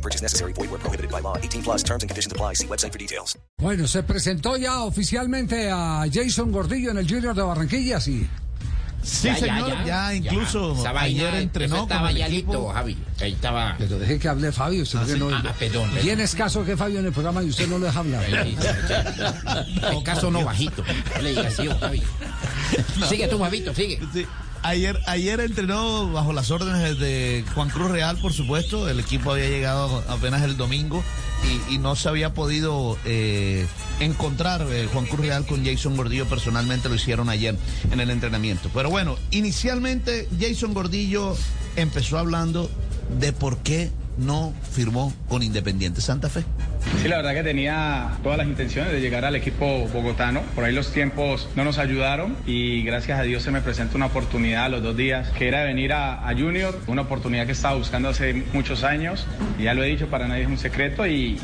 No purchase necessary. Void where prohibited by law. 18 plus terms and conditions apply. See website for details. Bueno, se presentó ya oficialmente a Jason Gordillo en el Junior de Barranquilla, sí. Sí, Ya, ya, señor, ya, ya, incluso vaina, ayer entrenó estaba con el ya equipo. listo, Javi. Ahí estaba. Pero deje que hable Fabio. Usted que no, Ah, perdón, perdón. Bien escaso que Fabio en el programa y usted no lo deja hablar. En caso no bajito. No le digas así, Javi. Sigue tú, Javito, sigue. Sí, Ayer, ayer entrenó bajo las órdenes de Juan Cruz Real, por supuesto. El equipo había llegado apenas el domingo y, no se había podido eh, encontrar eh, Juan Cruz Real con Jason Gordillo. Personalmente lo hicieron ayer en el entrenamiento. Pero bueno, inicialmente Jason Gordillo empezó hablando de por qué no firmó con Independiente Santa Fe. Sí, la verdad que tenía todas las intenciones de llegar al equipo bogotano. Por ahí los tiempos no nos ayudaron y gracias a Dios se me presentó una oportunidad a los dos días, que era venir a, Junior, una oportunidad que estaba buscando hace muchos años. Y ya lo he dicho, para nadie es un secreto y,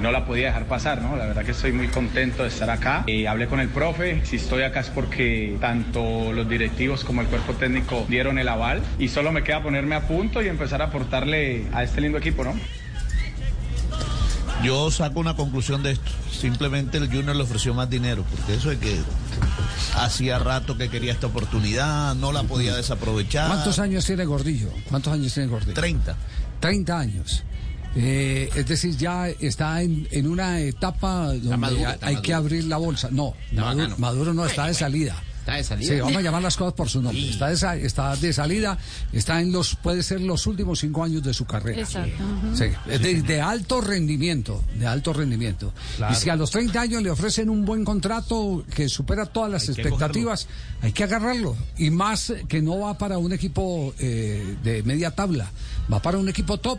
no la podía dejar pasar, ¿no? La verdad que estoy muy contento de estar acá. Eh, hablé con el profe, si estoy acá es porque tanto los directivos como el cuerpo técnico dieron el aval y solo me queda ponerme a punto y empezar a aportarle a este lindo ¿no? Yo saco una conclusión de esto. Simplemente el Junior le ofreció más dinero, porque eso es que hacía rato que quería esta oportunidad, no la podía desaprovechar. ¿Cuántos años tiene Gordillo? ¿Cuántos años tiene Gordillo? 30. 30 años. Eh, es decir, ya está en, en una etapa donde maduro, hay que abrir la bolsa. No, Maduro. Maduro no está de salida. Está de salida. Sí, vamos a llamar las cosas por su nombre. Sí. Está, de, está de salida, está en los, puede ser los últimos cinco años de su carrera. Exacto. Sí, es de, de alto rendimiento, de alto rendimiento. Y si a los 30 años le ofrecen un buen contrato que supera todas las expectativas, hay que agarrarlo. Y más que no va para un equipo eh, de media tabla, va para un equipo top.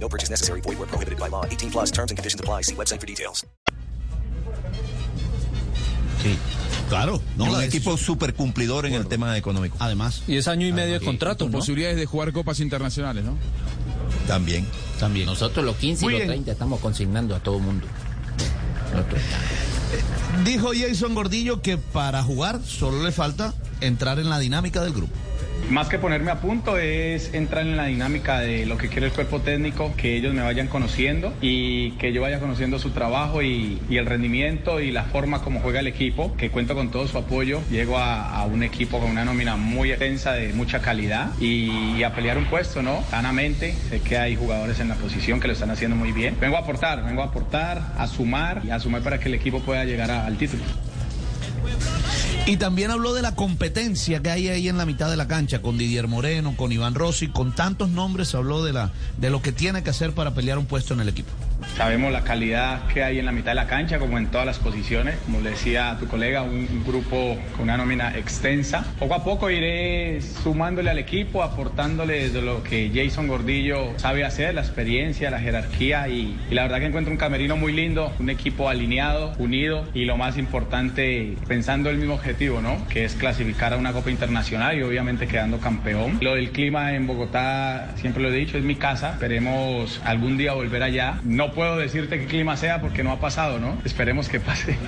No purchase necessary. Void where prohibited by law. 18 plus terms and conditions apply. See website for details. Sí, claro. No, un equipo súper cumplidor en el tema económico. Además, Y es año y medio de contrato, Con ¿no? posibilidades de jugar copas internacionales, ¿no? También. también. Nosotros los 15 Muy y los bien. 30 estamos consignando a todo el mundo. Nosotros- Dijo Jason Gordillo que para jugar solo le falta entrar en la dinámica del grupo. Más que ponerme a punto es entrar en la dinámica de lo que quiere el cuerpo técnico, que ellos me vayan conociendo y que yo vaya conociendo su trabajo y, el rendimiento y la forma como juega el equipo, que cuento con todo su apoyo. Llego a, a un equipo con una nómina muy extensa de mucha calidad y, a pelear un puesto, ¿no? Sanamente, sé que hay jugadores en la posición que lo están haciendo muy bien. Vengo a aportar, vengo a aportar, a sumar y a sumar para que el equipo pueda llegar al título. Y también habló de la competencia que hay ahí en la mitad de la cancha con Didier Moreno, con Iván Rossi, con tantos nombres, habló de la de lo que tiene que hacer para pelear un puesto en el equipo. Sabemos la calidad que hay en la mitad de la cancha, como en todas las posiciones. Como le decía tu colega, un, grupo con una nómina extensa. Poco a poco iré sumándole al equipo, aportándole de lo que Jason Gordillo sabe hacer, la experiencia, la jerarquía y, y la verdad que encuentro un camerino muy lindo, un equipo alineado, unido y lo más importante, pensando el mismo objetivo, ¿no? Que es clasificar a una Copa Internacional y obviamente quedando campeón. Lo del clima en Bogotá, siempre lo he dicho, es mi casa. Esperemos algún día volver allá. No puedo decirte qué clima sea porque no ha pasado, ¿no? Esperemos que pase.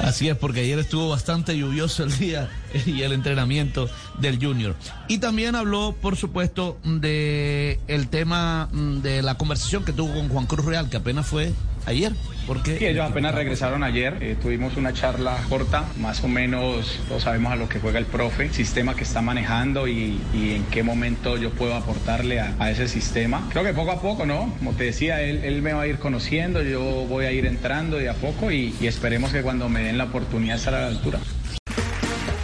Así es, porque ayer estuvo bastante lluvioso el día y el entrenamiento del Junior. Y también habló, por supuesto, de el tema mm, de la conversación que tuvo con Juan Cruz Real, que apenas fue ayer. Porque Sí, ellos apenas regresaron ayer, eh, tuvimos una charla corta, más o menos todos sabemos a lo que juega el profe, sistema que está manejando y, y en qué momento yo puedo aportarle a, ese sistema. Creo que poco a poco, ¿no? Como te decía, él, él me va a ir conociendo, yo voy a ir entrando de a poco y, y esperemos que cuando me den la oportunidad estar a la altura.